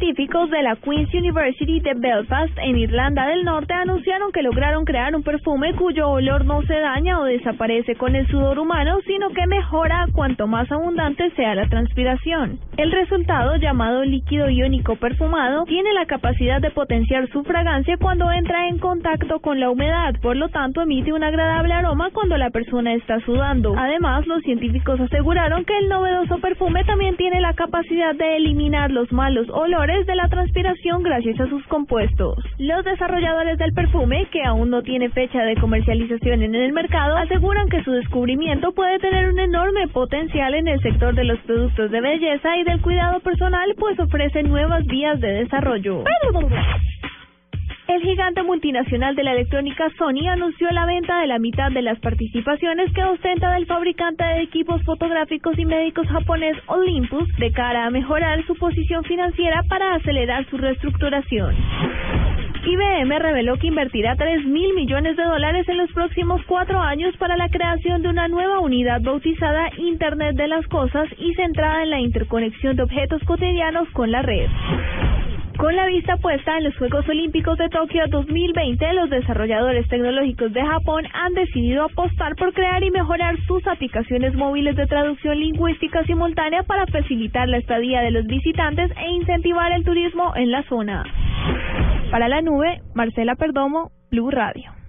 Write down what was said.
Científicos de la Queen's University de Belfast, en Irlanda del Norte, anunciaron que lograron crear un perfume cuyo olor no se daña o desaparece con el sudor humano, sino que mejora cuanto más abundante sea la transpiración. El resultado, llamado líquido iónico perfumado, tiene la capacidad de potenciar su fragancia cuando entra en contacto con la humedad, por lo tanto emite un agradable aroma cuando la persona está sudando. Además, los científicos aseguraron que el novedoso perfume también tiene la capacidad de eliminar los malos olores de la transpiración gracias a sus compuestos. Los desarrolladores del perfume, que aún no tiene fecha de comercialización en el mercado, aseguran que su descubrimiento puede tener un enorme potencial en el sector de los productos de belleza y del cuidado personal, pues ofrece nuevas vías de desarrollo. Gigante multinacional de la electrónica Sony anunció la venta de la mitad de las participaciones que ostenta del fabricante de equipos fotográficos y médicos japonés Olympus de cara a mejorar su posición financiera para acelerar su reestructuración. IBM reveló que invertirá 3 mil millones de dólares en los próximos cuatro años para la creación de una nueva unidad bautizada Internet de las Cosas y centrada en la interconexión de objetos cotidianos con la red. Con la vista puesta en los Juegos Olímpicos de Tokio 2020, los desarrolladores tecnológicos de Japón han decidido apostar por crear y mejorar sus aplicaciones móviles de traducción lingüística simultánea para facilitar la estadía de los visitantes e incentivar el turismo en la zona. Para la nube, Marcela Perdomo, Blue Radio.